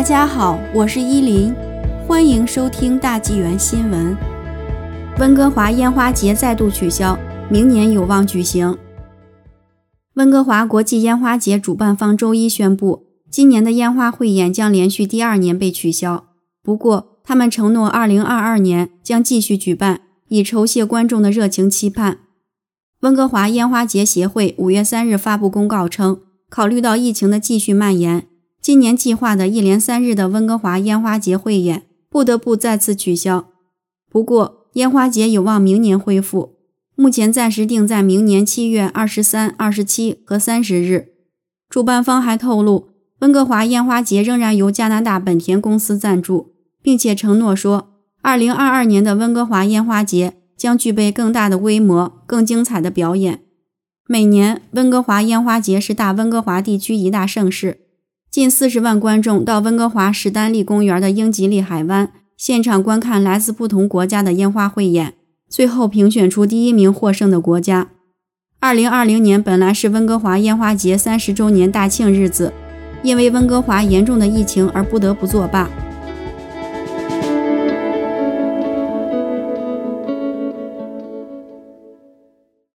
大家好，我是依林，欢迎收听大纪元新闻。温哥华烟花节再度取消，明年有望举行。温哥华国际烟花节主办方周一宣布，今年的烟花汇演将连续第二年被取消。不过，他们承诺2022年将继续举办，以酬谢观众的热情期盼。温哥华烟花节协会五月三日发布公告称，考虑到疫情的继续蔓延。今年计划的一连三日的温哥华烟花节汇演不得不再次取消。不过，烟花节有望明年恢复，目前暂时定在明年七月二十三、二十七和三十日。主办方还透露，温哥华烟花节仍然由加拿大本田公司赞助，并且承诺说，二零二二年的温哥华烟花节将具备更大的规模、更精彩的表演。每年，温哥华烟花节是大温哥华地区一大盛事。近四十万观众到温哥华史丹利公园的英吉利海湾现场观看来自不同国家的烟花汇演，最后评选出第一名获胜的国家。二零二零年本来是温哥华烟花节三十周年大庆日子，因为温哥华严重的疫情而不得不作罢。